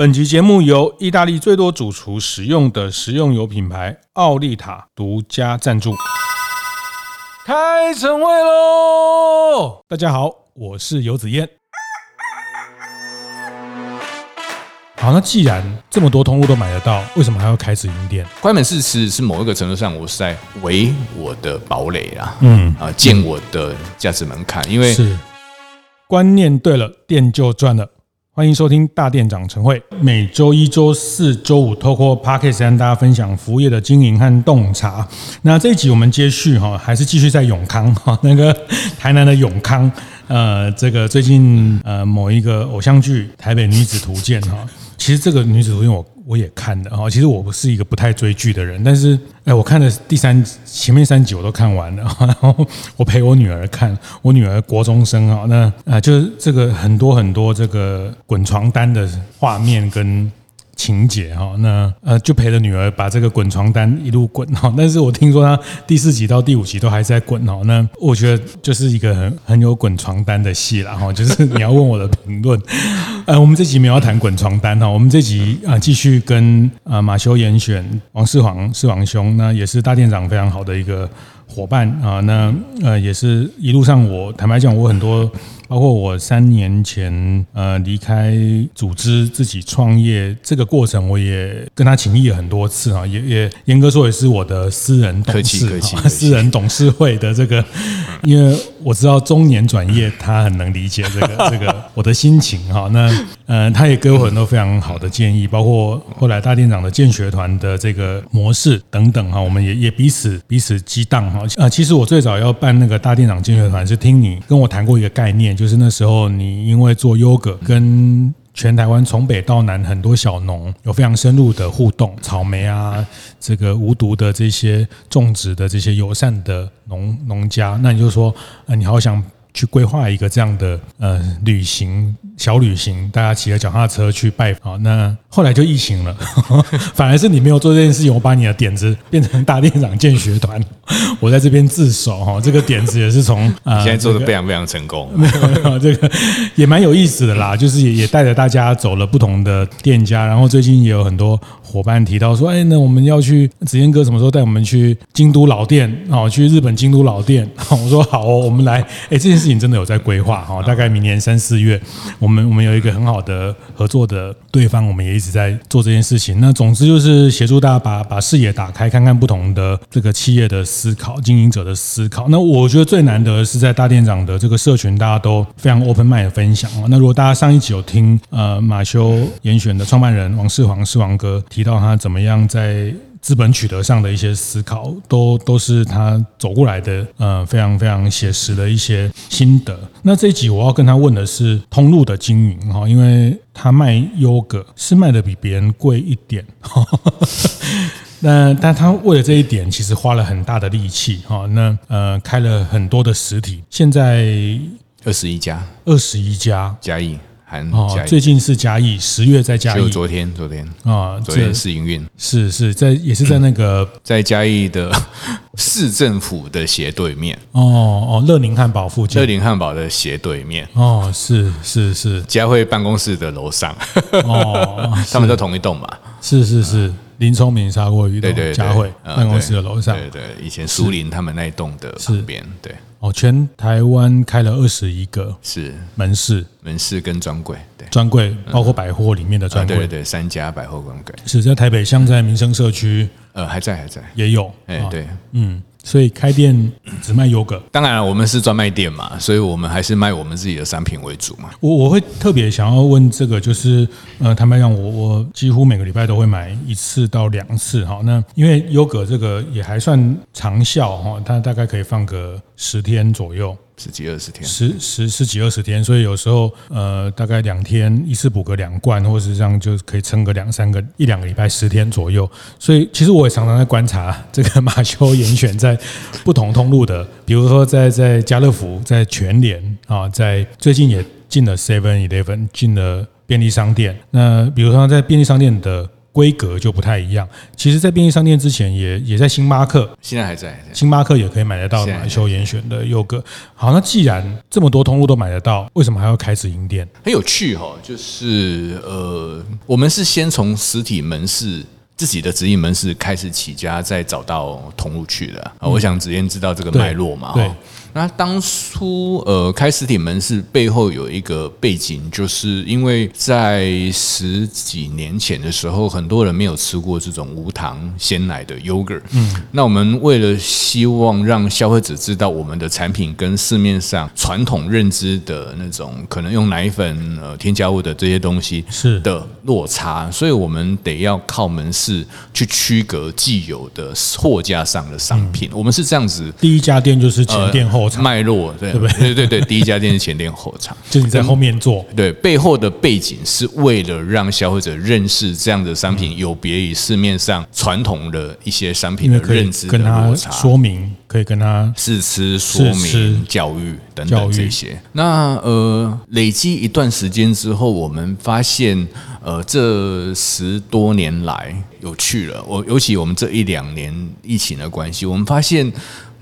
本集节目由意大利最多主厨使用的食用油品牌奥利塔独家赞助。开晨会喽！大家好，我是游子彦。好，那既然这么多通路都买得到，为什么还要开直营店？关门市其实是某一个程度上，我是在围我的堡垒啊，嗯啊，建我的价值门槛，因为是观念对了，店就赚了。欢迎收听大店长晨会，每周一、周四、周五，透过 Podcast 跟大家分享服务业的经营和洞察。那这一集我们接续哈，还是继续在永康哈，那个台南的永康，呃，这个最近呃某一个偶像剧《台北女子图鉴》哈，其实这个女子图鉴我。我也看的啊，其实我不是一个不太追剧的人，但是哎，我看的第三前面三集我都看完了，然后我陪我女儿看，我女儿国中生啊，那啊就是这个很多很多这个滚床单的画面跟。情节哈，那呃就陪着女儿把这个滚床单一路滚哈，但是我听说他第四集到第五集都还在滚哦，那我觉得就是一个很很有滚床单的戏啦哈，就是 你要问我的评论，呃，我们这集没有要谈滚床单哈，我们这集啊继续跟啊马修严选王世煌世煌兄，那也是大店长非常好的一个伙伴啊，那呃也是一路上我坦白讲我很多。包括我三年前呃离开组织自己创业这个过程，我也跟他请益很多次啊，也也严格说也是我的私人董事，私人董事会的这个，因为我知道中年转业，他很能理解这个 这个我的心情哈。那呃，他也给我很多非常好的建议，包括后来大店长的建学团的这个模式等等哈，我们也也彼此彼此激荡哈。呃，其实我最早要办那个大店长建学团，是听你跟我谈过一个概念。就是那时候，你因为做优格，跟全台湾从北到南很多小农有非常深入的互动，草莓啊，这个无毒的这些种植的这些友善的农农家，那你就说，呃，你好想去规划一个这样的呃旅行。小旅行，大家骑着脚踏车去拜访。那后来就疫情了，反而是你没有做这件事情，我把你的点子变成大店长见学团，我在这边自首哈。这个点子也是从啊，现在做的非常非常成功，这个也蛮有意思的啦。就是也也带着大家走了不同的店家，然后最近也有很多伙伴提到说，哎，那我们要去子燕哥什么时候带我们去京都老店哦，去日本京都老店。我说好哦，我们来。哎，这件事情真的有在规划哈，大概明年三四月我。我们我们有一个很好的合作的对方，我们也一直在做这件事情。那总之就是协助大家把把视野打开，看看不同的这个企业的思考、经营者的思考。那我觉得最难得是在大店长的这个社群，大家都非常 open mind 的分享。那如果大家上一集有听呃马修严选的创办人王世煌世煌哥提到他怎么样在。资本取得上的一些思考，都都是他走过来的，呃，非常非常写实的一些心得。那这一集我要跟他问的是通路的经营哈，因为他卖优格是卖的比别人贵一点，那但他为了这一点，其实花了很大的力气哈。那呃，开了很多的实体，现在二十一家，二十一家嘉义。哦，最近是嘉义，十月在嘉义。就昨天，昨天啊，昨天试营运，是是在也是在那个 在嘉义的 市政府的斜对面。哦哦，乐宁汉堡附近。乐宁汉堡的斜对面。哦，是是是，嘉慧办公室的楼上。哦，他们都同一栋嘛？是是是，林聪明砂锅鱼，对对，嘉惠办公室的楼上。对对，以前苏林他们那一栋的旁边，对。哦，全台湾开了二十一个是。门市，门市跟专柜，对，专柜包括百货里面的专柜，对对对，三家百货专柜是在台北，像在民生社区，呃，还在还在。也有，哎，对，嗯。所以开店只卖优格，当然了，我们是专卖店嘛，所以我们还是卖我们自己的商品为主嘛。我我会特别想要问这个，就是呃，坦白讲，我我几乎每个礼拜都会买一次到两次哈。那因为优格这个也还算长效哈，它大概可以放个十天左右。十几二十天，十十十几二十天，所以有时候呃，大概两天一次补个两罐，或是这样就可以撑个两三个一两个礼拜，十天左右。所以其实我也常常在观察这个马修严选在不同通路的，比如说在在家乐福、在全联啊，在最近也进了 Seven Eleven，进了便利商店。那比如说在便利商店的规格就不太一样。其实，在便利商店之前也也在星巴克，现在还在，星巴克也可以买得到马修严选的优格。好，那既然这么多通路都买得到，为什么还要开直营店？很有趣哈，就是呃，我们是先从实体门市。自己的直营门市开始起家，再找到通路去的。啊，我想子嫣知道这个脉络嘛？对。那当初呃开实体门市背后有一个背景，就是因为在十几年前的时候，很多人没有吃过这种无糖鲜奶的 yogurt。嗯，那我们为了希望让消费者知道我们的产品跟市面上传统认知的那种可能用奶粉呃添加物的这些东西是的落差，所以我们得要靠门市去区隔既有的货架上的商品。我们是这样子，第一家店就是前店后。脉络对对对对对，第一家店是前店后厂，就你在后面做。对，背后的背景是为了让消费者认识这样的商品有别于市面上传统的一一些商品的认知的落差，说明可以跟他试吃说明教育等等这些。那呃，累积一段时间之后，我们发现呃，这十多年来有趣了。我尤其我们这一两年疫情的关系，我们发现。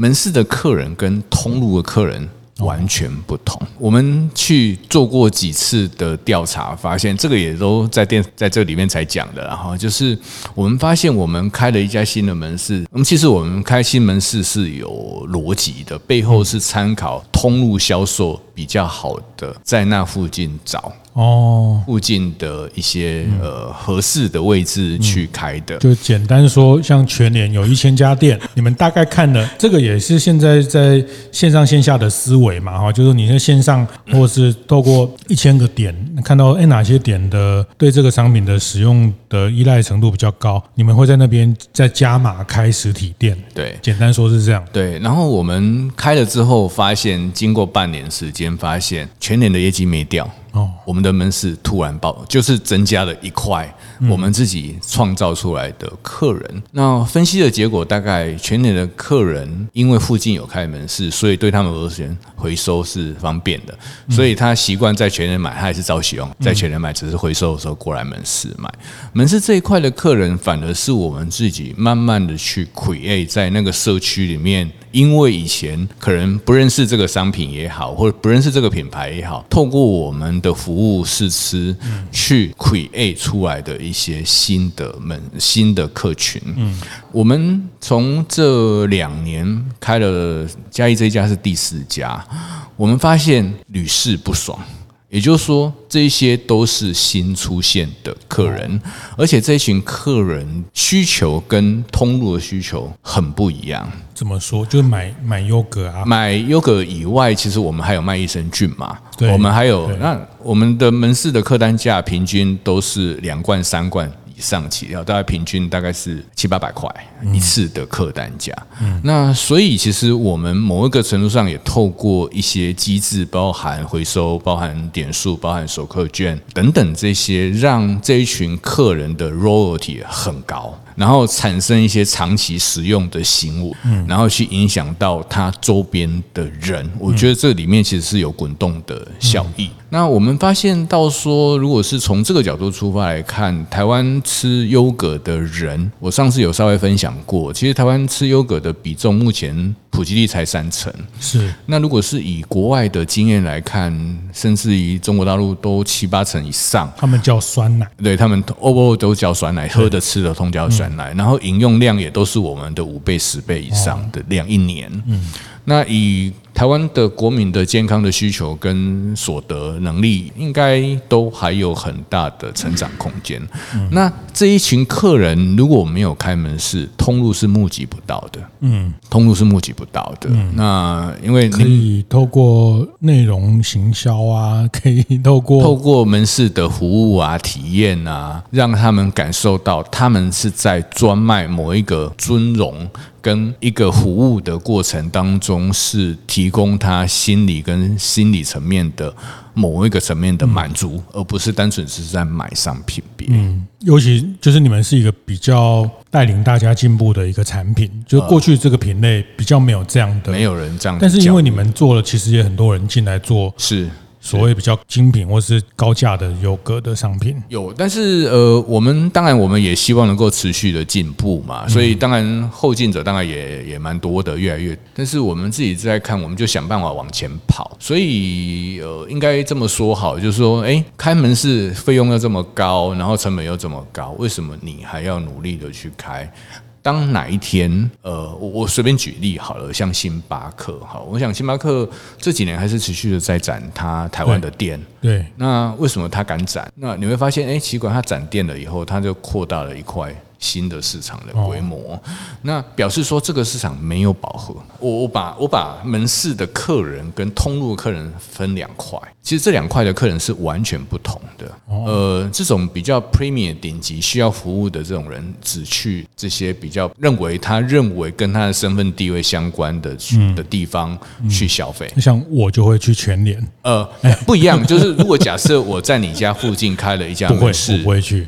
门市的客人跟通路的客人完全不同。我们去做过几次的调查，发现这个也都在店在这里面才讲的。然后就是我们发现，我们开了一家新的门市。那么其实我们开新门市是有逻辑的，背后是参考通路销售比较好的，在那附近找。哦，附近的一些呃合适的位置去开的，就简单说，像全年有一千家店，你们大概看了这个也是现在在线上线下的思维嘛，哈，就是你在线上或者是透过一千个点看到哎哪些点的对这个商品的使用的依赖程度比较高，你们会在那边再加码开实体店。对，简单说是这样。对，然后我们开了之后，发现经过半年时间，发现全年的业绩没掉。哦，我们的门市突然爆，就是增加了一块我们自己创造出来的客人。那分析的结果，大概全年的客人因为附近有开门市，所以对他们而言回收是方便的，所以他习惯在全年买，他还是照使用，在全年买，只是回收的时候过来门市买。门市这一块的客人，反而是我们自己慢慢的去 create 在那个社区里面。因为以前可能不认识这个商品也好，或者不认识这个品牌也好，透过我们的服务试吃，去 create 出来的一些新的门、新的客群。嗯，我们从这两年开了嘉义这一家是第四家，我们发现屡试不爽。也就是说，这些都是新出现的客人，而且这群客人需求跟通路的需求很不一样。怎么说？就是买买优格啊，买优格以外，其实我们还有卖益生菌嘛。对，我们还有那我们的门市的客单价平均都是两罐三罐。上起跳，大概平均大概是七八百块一次的客单价。嗯，那所以其实我们某一个程度上也透过一些机制，包含回收、包含点数、包含首客券等等这些，让这一群客人的 royalty 很高。然后产生一些长期使用的行为，然后去影响到他周边的人，我觉得这里面其实是有滚动的效益。那我们发现到说，如果是从这个角度出发来看，台湾吃优格的人，我上次有稍微分享过，其实台湾吃优格的比重目前普及率才三成。是，那如果是以国外的经验来看，甚至于中国大陆都七八成以上，他们叫酸奶，对他们 overall 都叫酸奶，喝的吃的通叫酸奶。然后饮用量也都是我们的五倍、十倍以上的量，一年。嗯，那以台湾的国民的健康的需求跟所得能力，应该都还有很大的成长空间。那这一群客人如果没有开门市，通路是募集不到的。嗯，通路是募集不到的。那因为可以透过内容行销啊，可以透过透过门市的服务啊、体验啊，让他们感受到他们是在专卖某一个尊荣。跟一个服务的过程当中，是提供他心理跟心理层面的某一个层面的满足，而不是单纯只是在买商品别。嗯，尤其就是你们是一个比较带领大家进步的一个产品，就过去这个品类比较没有这样的，没有人这样。但是因为你们做了，其实也很多人进来做，是。所谓比较精品或是高价的优格的商品？有，但是呃，我们当然我们也希望能够持续的进步嘛，所以当然后进者当然也也蛮多的，越来越。但是我们自己在看，我们就想办法往前跑。所以呃，应该这么说好，就是说，哎，开门市费用要这么高，然后成本又这么高，为什么你还要努力的去开？当哪一天，呃，我我随便举例好了，像星巴克，哈，我想星巴克这几年还是持续的在展它台湾的店，对，对，那为什么它敢展？那你会发现，哎，奇怪，它展店了以后，它就扩大了一块。新的市场的规模，那表示说这个市场没有饱和。我我把我把门市的客人跟通路的客人分两块，其实这两块的客人是完全不同的。呃，这种比较 premium 顶级需要服务的这种人，只去这些比较认为他认为跟他的身份地位相关的的地方去消费。像我就会去全联。呃，不一样，就是如果假设我在你家附近开了一家门市，我不会去。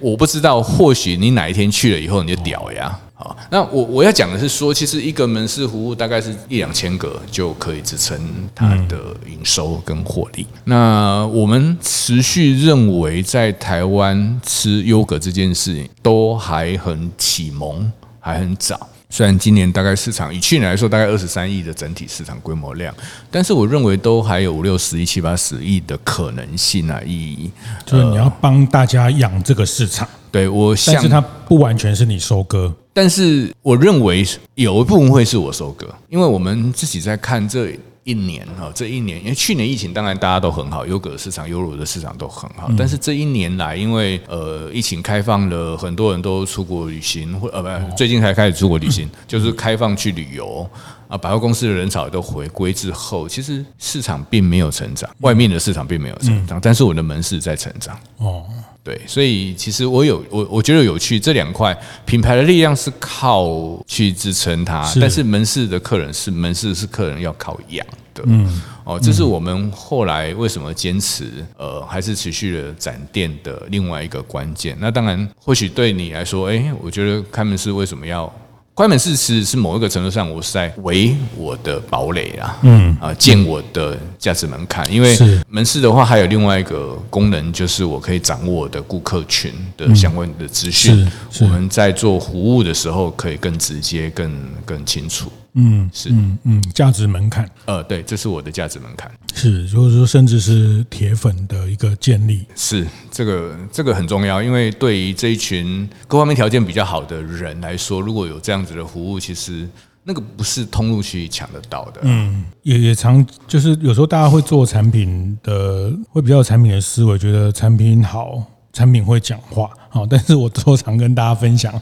我不知道，或许你你哪一天去了以后你就屌呀！好，那我我要讲的是说，其实一个门市服务大概是一两千个就可以支撑它的营收跟获利。那我们持续认为，在台湾吃优格这件事情都还很启蒙，还很早。虽然今年大概市场以去年来说大概二十三亿的整体市场规模量，但是我认为都还有五六十亿、七八十亿的可能性啊！意义就是你要帮大家养这个市场，对我，但是它不完全是你收割，但是我认为有一部分会是我收割，因为我们自己在看这。一年哈，这一年，因为去年疫情，当然大家都很好，优格市场、优乳的市场都很好。但是这一年来，因为呃疫情开放了，很多人都出国旅行，或呃不，最近才开始出国旅行，就是开放去旅游啊，百货公司的人潮也都回归之后，其实市场并没有成长，外面的市场并没有成长，但是我的门市在成长哦。对，所以其实我有我我觉得有趣，这两块品牌的力量是靠去支撑它，是但是门市的客人是门市是客人要靠养的。嗯，哦，这是我们后来为什么坚持呃还是持续的展店的另外一个关键。那当然，或许对你来说，哎，我觉得开门市为什么要？关门市其实是某一个程度上，我是在围我的堡垒啊，嗯啊，建我的价值门槛。因为门市的话，还有另外一个功能，就是我可以掌握我的顾客群的相关的资讯。我们在做服务的时候，可以更直接、更更清楚。嗯，是，嗯嗯，价值门槛，呃，对，这是我的价值门槛，是，就是说，甚至是铁粉的一个建立，是这个这个很重要，因为对于这一群各方面条件比较好的人来说，如果有这样子的服务，其实那个不是通路去抢得到的。嗯，也也常就是有时候大家会做产品的，会比较有产品的思维，觉得产品好。产品会讲话，好，但是我都常跟大家分享，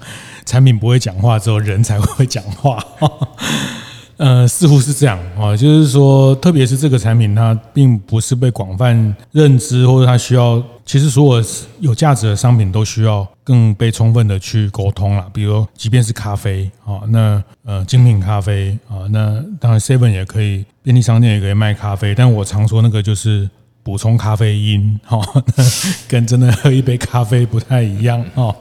产品不会讲话之后，人才会讲话。呃，似乎是这样啊，就是说，特别是这个产品，它并不是被广泛认知，或者它需要，其实所有有价值的商品都需要更被充分的去沟通了。比如，即便是咖啡啊，那呃，精品咖啡啊，那当然 Seven 也可以，便利商店也可以卖咖啡，但我常说那个就是。补充咖啡因，哈，跟真的喝一杯咖啡不太一样，哈。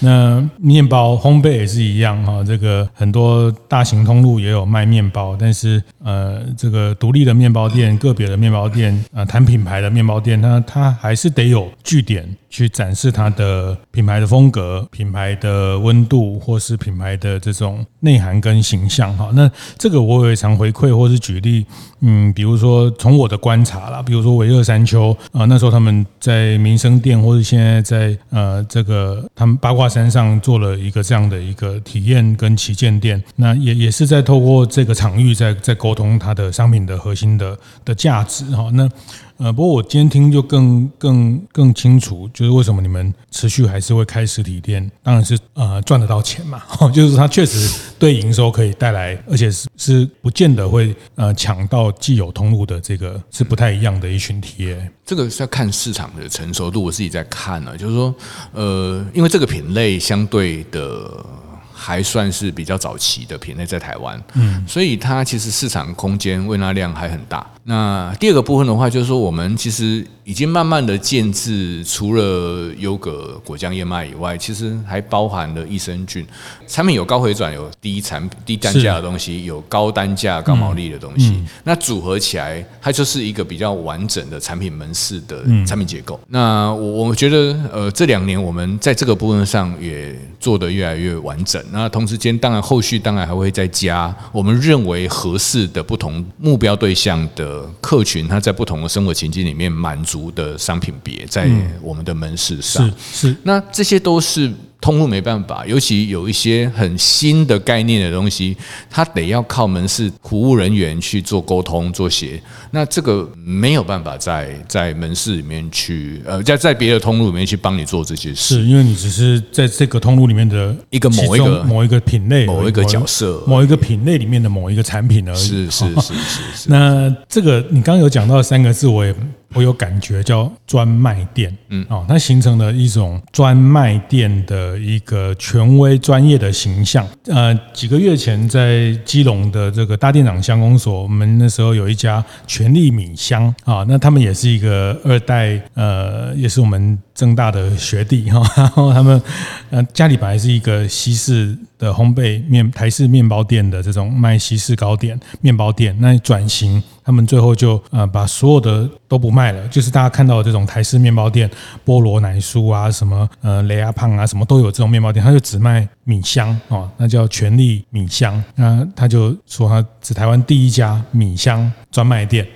那面包烘焙也是一样，哈。这个很多大型通路也有卖面包，但是呃，这个独立的面包店、个别的面包店，呃，谈品牌的面包店，它它还是得有据点。去展示它的品牌的风格、品牌的温度，或是品牌的这种内涵跟形象哈。那这个我也常回馈或是举例，嗯，比如说从我的观察啦，比如说微热山丘啊，那时候他们在民生店，或者现在在呃这个他们八卦山上做了一个这样的一个体验跟旗舰店，那也也是在透过这个场域在在沟通它的商品的核心的的价值哈。那呃，不过我今天听就更更更清楚，就是为什么你们持续还是会开实体店，当然是呃赚得到钱嘛，就是它确实对营收可以带来，而且是是不见得会呃抢到既有通路的这个是不太一样的一群体验。这个是要看市场的成熟度，我自己在看呢，就是说呃，因为这个品类相对的。还算是比较早期的品类在台湾，嗯，所以它其实市场空间、未纳量还很大。那第二个部分的话，就是说我们其实已经慢慢的建制，除了优格果酱燕麦以外，其实还包含了益生菌产品，有高回转，有低产低单价的东西，有高单价高毛利的东西。嗯、那组合起来，它就是一个比较完整的产品门市的产品结构。嗯、那我我觉得，呃，这两年我们在这个部分上也做得越来越完整。那同时间，当然后续当然还会再加我们认为合适的不同目标对象的客群，它在不同的生活情境里面满足。的商品别在我们的门市上，是是，那这些都是。通路没办法，尤其有一些很新的概念的东西，它得要靠门市服务人员去做沟通、做协。那这个没有办法在在门市里面去，呃，在在别的通路里面去帮你做这些事，是因为你只是在这个通路里面的一个某一个某一个品类、某一个角色、某一个品类里面的某一个产品而已。是是是是是。那这个你刚刚有讲到三个字，我也我有感觉叫专卖店，嗯，哦，它形成了一种专卖店的。一个权威专业的形象。呃，几个月前在基隆的这个大店长乡公所，我们那时候有一家全力米香啊，那他们也是一个二代，呃，也是我们政大的学弟 哈。然后他们呃家里本来是一个西式的烘焙面台式面包店的这种卖西式糕点面包店，那转型。他们最后就呃把所有的都不卖了，就是大家看到的这种台式面包店，菠萝奶酥啊，什么呃雷阿胖啊，什么都有这种面包店，他就只卖米香哦，那叫全力米香。那他就说他是台湾第一家米香专卖店，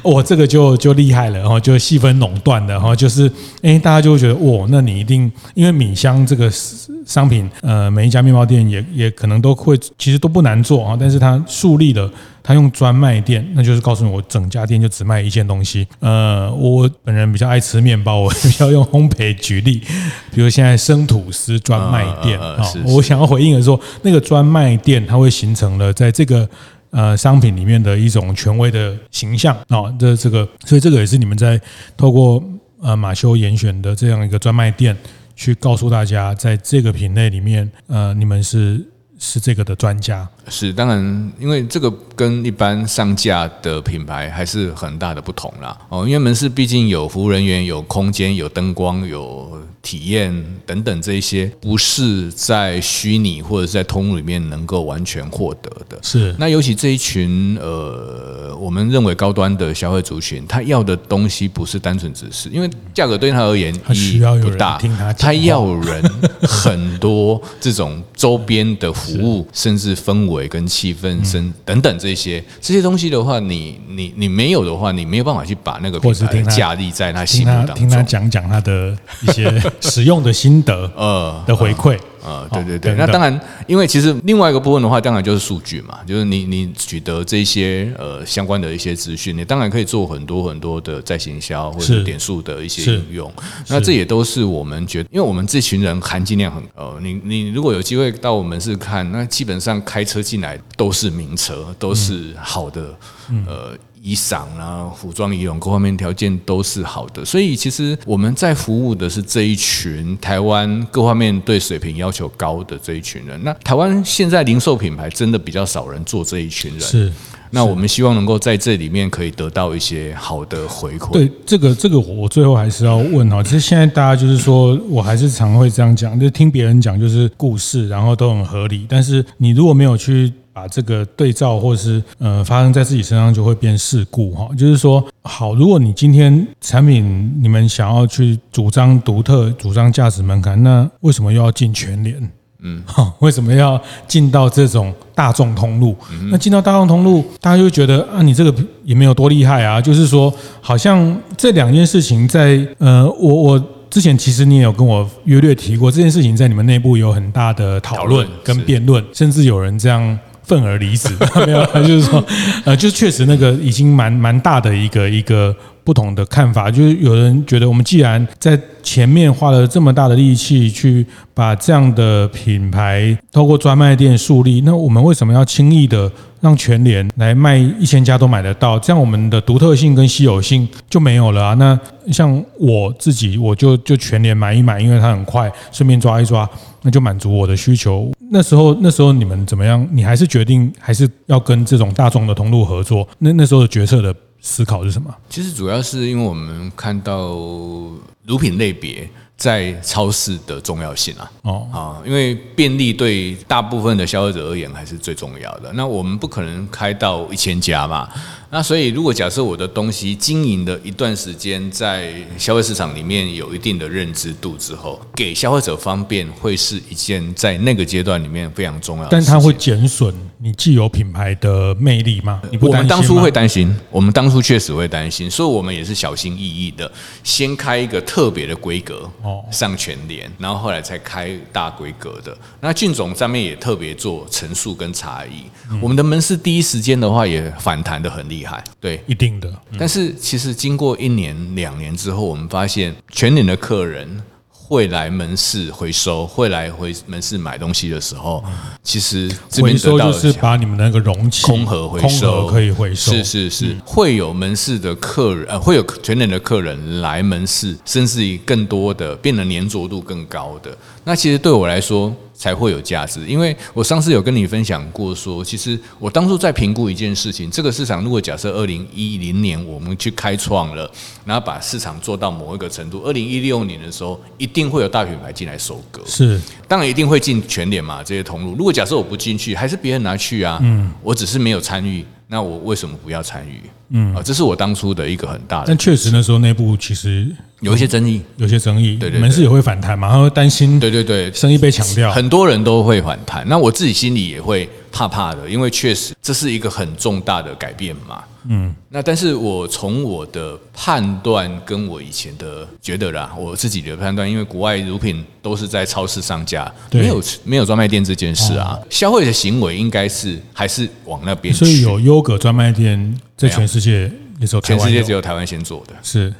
我 这个就就厉害了，然后就细分垄断的，然后就是哎，大家就会觉得哦，那你一定因为米香这个商品，呃，每一家面包店也也可能都会，其实都不难做啊，但是它树立了。它用专卖店，那就是告诉你，我整家店就只卖一件东西。呃，我本人比较爱吃面包，我 比较用烘焙举例，比如现在生吐司专卖店啊，我想要回应的说，那个专卖店它会形成了在这个呃商品里面的一种权威的形象啊，这这个，所以这个也是你们在透过呃马修严选的这样一个专卖店，去告诉大家，在这个品类里面，呃，你们是是这个的专家。是，当然，因为这个跟一般上架的品牌还是很大的不同啦。哦，因为门市毕竟有服务人员、有空间、有灯光、有体验等等这一些，不是在虚拟或者是在通路里面能够完全获得的。是，那尤其这一群呃，我们认为高端的消费族群，他要的东西不是单纯只是，因为价格对他而言意义不大，他要人很多这种周边的服务，甚至氛围。围跟气氛、声等等这些这些东西的话，你你你没有的话，你没有办法去把那个品牌架立在他心目当中。听他讲讲他的一些 使用的心得，呃的回馈。呃，对对对，那当然，因为其实另外一个部分的话，当然就是数据嘛，就是你你取得这些呃相关的一些资讯，你当然可以做很多很多的在行销或者点数的一些应用。那这也都是我们觉得，因为我们这群人含金量很呃，你你如果有机会到我们是看，那基本上开车进来都是名车，都是好的，呃。衣裳啊，服装仪容各方面条件都是好的，所以其实我们在服务的是这一群台湾各方面对水平要求高的这一群人。那台湾现在零售品牌真的比较少人做这一群人，是。那我们希望能够在这里面可以得到一些好的回馈。对，这个这个我最后还是要问哈，其实现在大家就是说我还是常会这样讲，就听别人讲就是故事，然后都很合理，但是你如果没有去。把这个对照，或是呃发生在自己身上，就会变事故哈。就是说，好，如果你今天产品你们想要去主张独特、主张价值门槛，那为什么又要进全联？嗯，好，为什么要进到这种大众通路？那进到大众通路，大家就觉得啊，你这个也没有多厉害啊。就是说，好像这两件事情在呃，我我之前其实你也有跟我约略提过，这件事情在你们内部有很大的讨论跟辩论，甚至有人这样。愤而离职，没有，就是说，呃，就是确实那个已经蛮蛮大的一个一个不同的看法，就是有人觉得我们既然在前面花了这么大的力气去把这样的品牌透过专卖店树立，那我们为什么要轻易的让全联来卖一千家都买得到？这样我们的独特性跟稀有性就没有了啊！那像我自己，我就就全联买一买，因为它很快，顺便抓一抓，那就满足我的需求。那时候，那时候你们怎么样？你还是决定还是要跟这种大众的通路合作？那那时候的决策的思考是什么？其实主要是因为我们看到乳品类别。在超市的重要性啊，哦啊，因为便利对大部分的消费者而言还是最重要的。那我们不可能开到一千家嘛，那所以如果假设我的东西经营的一段时间，在消费市场里面有一定的认知度之后，给消费者方便会是一件在那个阶段里面非常重要的。但它会减损你既有品牌的魅力吗？你不吗？我们当初会担心，我们当初确实会担心，所以我们也是小心翼翼的，先开一个特别的规格哦。上全联，然后后来才开大规格的。那俊总上面也特别做陈述跟差异。嗯、我们的门市第一时间的话也反弹的很厉害，对，一定的。嗯、但是其实经过一年两年之后，我们发现全年的客人。会来门市回收，会来回门市买东西的时候，其实这边回收就是把你们那个容器空盒回收，可以回收。是是是，会有门市的客人，呃，会有全年的客人来门市，甚至于更多的变得粘着度更高的。那其实对我来说。才会有价值，因为我上次有跟你分享过，说其实我当初在评估一件事情，这个市场如果假设二零一零年我们去开创了，然后把市场做到某一个程度，二零一六年的时候，一定会有大品牌进来收割，是，当然一定会进全联嘛，这些通路。如果假设我不进去，还是别人拿去啊，嗯，我只是没有参与。那我为什么不要参与？嗯啊，这是我当初的一个很大的。但确实那时候内部其实有一些争议，有些争议。对对，门市也会反弹嘛，他会担心。对对对，生意被抢掉，很多人都会反弹。那我自己心里也会怕怕的，因为确实这是一个很重大的改变嘛。嗯，那但是我从我的判断跟我以前的觉得啦，我自己的判断，因为国外乳品都是在超市上架，没有没有专卖店这件事啊，消费的行为应该是还是往那边去。所以有优格专卖店在全世界也是全世界只有台湾先做的，是，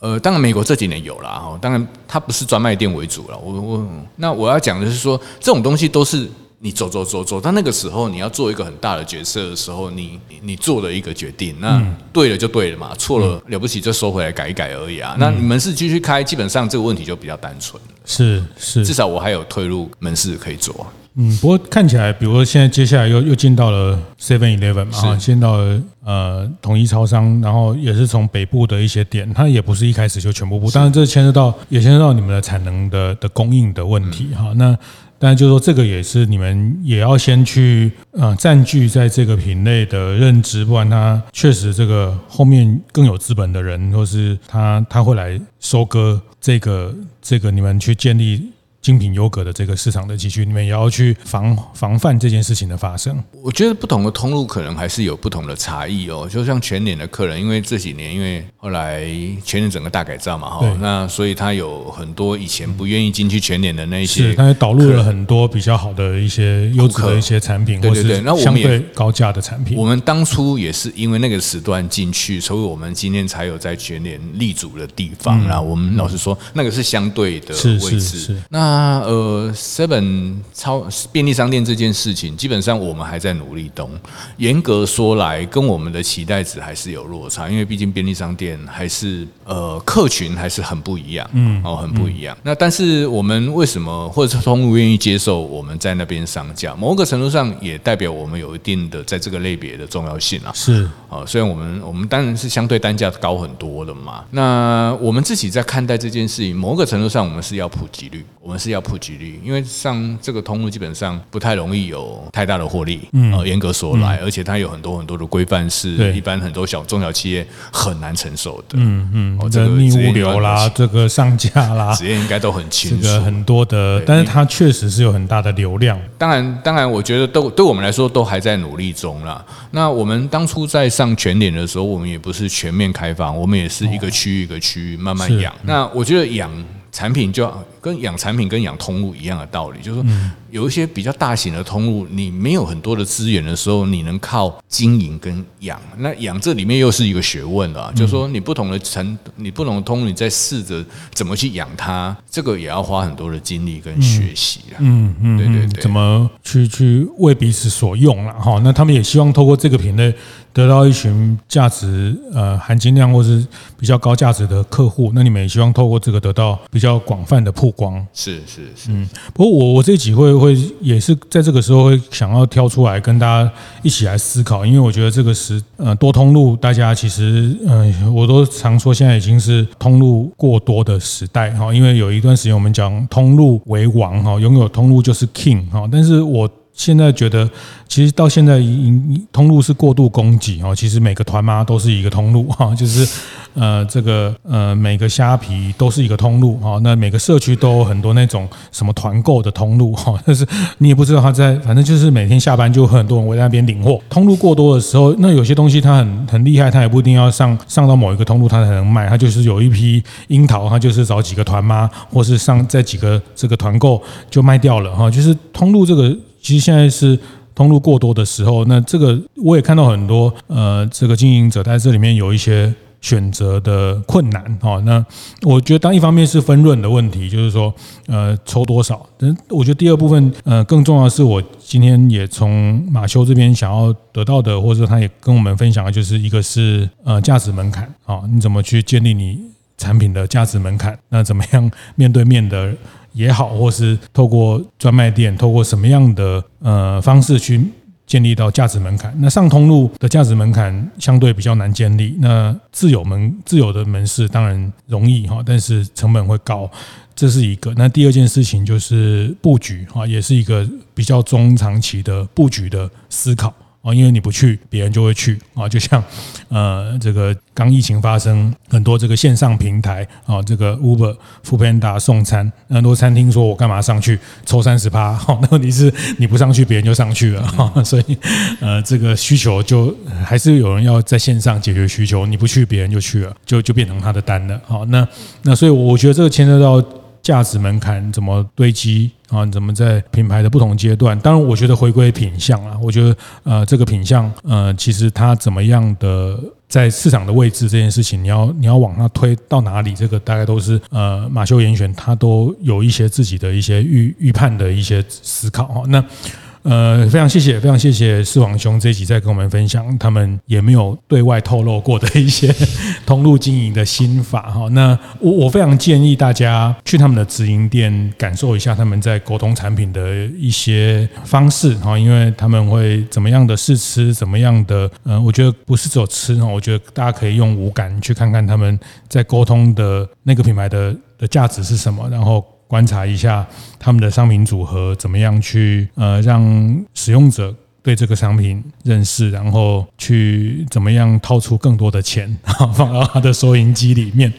呃，当然美国这几年有了哈，当然它不是专卖店为主了。我我那我要讲的是说，这种东西都是。你走走走走但那个时候，你要做一个很大的决策的时候，你你做了一个决定，那对了就对了嘛，错了了不起就收回来改一改而已啊。那你门市继续开，基本上这个问题就比较单纯。是是，至少我还有退路门市可以做。嗯，不过看起来，比如说现在接下来又又进到了 Seven Eleven 嘛，进到了呃统一超商，然后也是从北部的一些点，它也不是一开始就全部布，当然这牵涉到也牵涉到你们的产能的的供应的问题哈。那但就是说，这个也是你们也要先去呃占据在这个品类的认知，不然他确实这个后面更有资本的人，或是他他会来收割这个这个你们去建立。精品优格的这个市场的集聚，你们也要去防防范这件事情的发生。我觉得不同的通路可能还是有不同的差异哦。就像全联的客人，因为这几年因为后来全联整个大改造嘛，哈，那所以他有很多以前不愿意进去全联的那些，是他也导入了很多比较好的一些优质的一些产品，对对对，那相对高价的产品。我们当初也是因为那个时段进去，所以我们今天才有在全联立足的地方。那我们老实说，那个是相对的位置。那那呃，Seven 超便利商店这件事情，基本上我们还在努力中。严格说来，跟我们的期待值还是有落差，因为毕竟便利商店还是呃客群还是很不一样，嗯，哦，很不一样。那但是我们为什么或者是通路愿意接受我们在那边上架？某个程度上也代表我们有一定的在这个类别的重要性啊。是啊，虽然我们我们当然是相对单价高很多的嘛。那我们自己在看待这件事情，某个程度上我们是要普及率，我们是要普。及率，因为上这个通路基本上不太容易有太大的获利，嗯，严格说来，而且它有很多很多的规范是一般很多小中小企业很难承受的，嗯嗯，这个逆物流啦，这个上架啦，职业应该都很清楚，这个很多的，但是它确实是有很大的流量。当然，当然，我觉得都对我们来说都还在努力中啦。那我们当初在上全脸的时候，我们也不是全面开放，我们也是一个区域一个区域慢慢养。那我觉得养。产品就跟养产品跟养通路一样的道理，就是说，有一些比较大型的通路，你没有很多的资源的时候，你能靠经营跟养。那养这里面又是一个学问了，就是说，你不同的层，你不同的通路，你在试着怎么去养它，这个也要花很多的精力跟学习啊。嗯嗯，对对对，怎么去去为彼此所用了哈？那他们也希望透过这个品类，得到一群价值呃含金量或是比较高价值的客户，那你们也希望透过这个得到比较广泛的曝光。是是是，嗯。不过我我这集会会也是在这个时候会想要挑出来跟大家一起来思考，因为我觉得这个是呃多通路，大家其实呃我都常说现在已经是通路过多的时代哈，因为有一段时间我们讲通路为王哈，拥有通路就是 king 哈，但是我。现在觉得，其实到现在，通路是过度供给哦。其实每个团妈都是一个通路 哈，就是呃，这个呃，每个虾皮都是一个通路哈。那每个社区都有很多那种什么团购的通路哈，但是你也不知道他在，反正就是每天下班就很多人围在那边领货。通路过多的时候，那有些东西它很很厉害，它也不一定要上上到某一个通路它才能卖。它就是有一批樱桃，它就是找几个团妈，或是上在几个这个团购就卖掉了哈。就是通路这个。其实现在是通路过多的时候，那这个我也看到很多呃，这个经营者在这里面有一些选择的困难哦。那我觉得，当一方面是分润的问题，就是说呃抽多少，但我觉得第二部分呃更重要的是，我今天也从马修这边想要得到的，或者说他也跟我们分享的，就是一个是呃价值门槛啊，你怎么去建立你产品的价值门槛？那怎么样面对面的？也好，或是透过专卖店，透过什么样的呃方式去建立到价值门槛？那上通路的价值门槛相对比较难建立。那自有门自有的门市当然容易哈，但是成本会高，这是一个。那第二件事情就是布局哈，也是一个比较中长期的布局的思考。啊，因为你不去，别人就会去啊。就像，呃，这个刚疫情发生，很多这个线上平台啊，这个 Uber、f o o p a n d a 送餐，很多餐厅说我干嘛上去抽三十趴？好，那问题是你不上去，别人就上去了。所以，呃，这个需求就还是有人要在线上解决需求，你不去，别人就去了，就就变成他的单了。好，那那所以我觉得这个牵涉到。价值门槛怎么堆积啊？你怎么在品牌的不同阶段？当然，我觉得回归品相啊，我觉得呃，这个品相呃，其实它怎么样的在市场的位置这件事情，你要你要往它推到哪里？这个大概都是呃，马修严选他都有一些自己的一些预预判的一些思考哈。那。呃，非常谢谢，非常谢谢四皇兄这一集在跟我们分享他们也没有对外透露过的一些 通路经营的心法哈。那我我非常建议大家去他们的直营店感受一下他们在沟通产品的一些方式哈，因为他们会怎么样的试吃，怎么样的呃，我觉得不是只有吃哈，我觉得大家可以用五感去看看他们在沟通的那个品牌的的价值是什么，然后。观察一下他们的商品组合怎么样去呃让使用者对这个商品认识，然后去怎么样掏出更多的钱 放到他的收银机里面，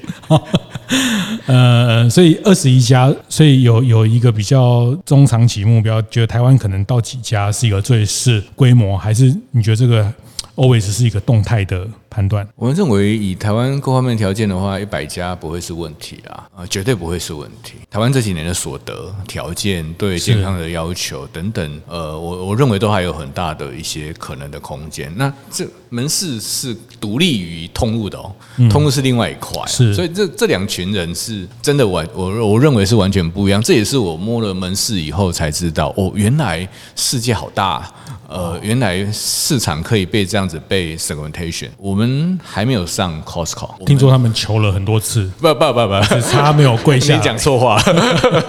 呃，所以二十一家，所以有有一个比较中长期目标，觉得台湾可能到几家是一个最适规模，还是你觉得这个 always 是一个动态的？判断，我们认为以台湾各方面条件的话，一百家不会是问题啊，啊，绝对不会是问题。台湾这几年的所得条件、对健康的要求等等，呃，我我认为都还有很大的一些可能的空间。那这门市是独立于通路的哦，通路是另外一块，是，所以这这两群人是真的完，我我认为是完全不一样。这也是我摸了门市以后才知道，哦，原来世界好大，呃，原来市场可以被这样子被 segmentation，我们。还没有上 Costco，听说他们求了很多次，不不不不，只差没有跪下。你讲错话，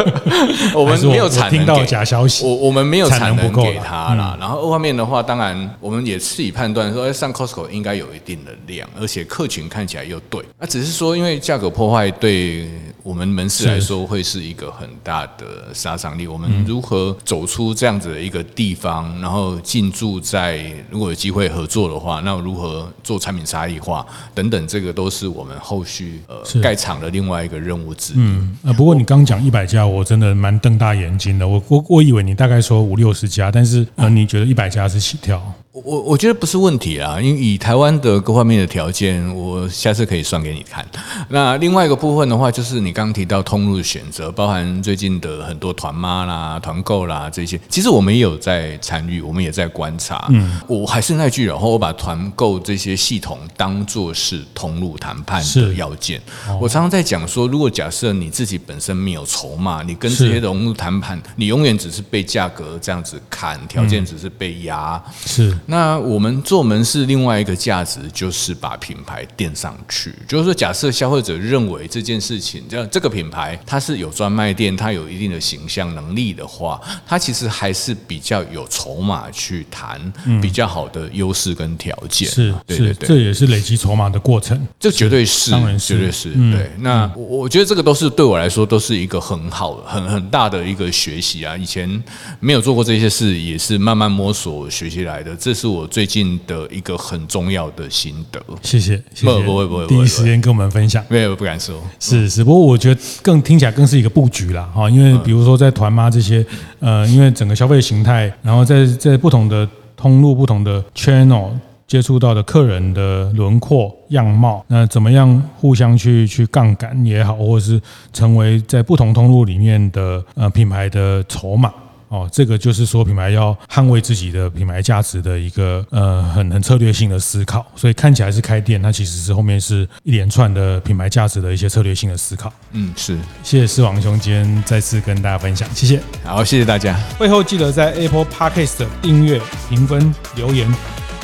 我们没有产能，听到假消息，我我们没有产能给他啦。然后二方面的话，当然我们也自己判断说，上 Costco 应该有一定的量，而且客群看起来又对。那只是说，因为价格破坏对我们门市来说会是一个很大的杀伤力。我们如何走出这样子的一个地方，然后进驻在如果有机会合作的话，那如何做产品？差异化等等，这个都是我们后续呃盖厂的另外一个任务之一。嗯，呃，不过你刚讲一百家，我真的蛮瞪大眼睛的。我我我以为你大概说五六十家，但是呃，你觉得一百家是起跳？我我觉得不是问题啊，因为以台湾的各方面的条件，我下次可以算给你看。那另外一个部分的话，就是你刚刚提到通路的选择，包含最近的很多团妈啦、团购啦这些，其实我们也有在参与，我们也在观察。嗯，我还是那句，然后我把团购这些系统当做是通路谈判的要件。我常常在讲说，如果假设你自己本身没有筹码，你跟这些通路谈判，你永远只是被价格这样子砍，条件只是被压。是。那我们做门市另外一个价值就是把品牌垫上去，就是说，假设消费者认为这件事情，这样这个品牌它是有专卖店，它有一定的形象能力的话，它其实还是比较有筹码去谈比较好的优势跟条件。是，对对对，这也是累积筹码的过程。这绝对是，当然绝对是。对，那我我觉得这个都是对我来说都是一个很好的、很很大的一个学习啊。以前没有做过这些事，也是慢慢摸索学习来的。这是我最近的一个很重要的心得。谢谢，谢谢，不会不会，第一时间跟我们分享。没有不敢说，是是。不过我觉得更听起来更是一个布局啦，哈。因为比如说在团妈这些，呃，因为整个消费形态，然后在在不同的通路、不同的 channel 接触到的客人的轮廓样貌，那怎么样互相去去杠杆也好，或者是成为在不同通路里面的呃品牌的筹码。哦，这个就是说品牌要捍卫自己的品牌价值的一个呃很很策略性的思考，所以看起来是开店，它其实是后面是一连串的品牌价值的一些策略性的思考。嗯，是，谢谢狮王兄今天再次跟大家分享，谢谢，好，谢谢大家。会后记得在 Apple Podcast 订阅、评分、留言，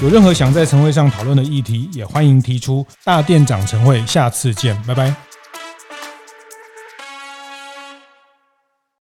有任何想在晨会上讨论的议题，也欢迎提出。大店长晨会，下次见，拜拜。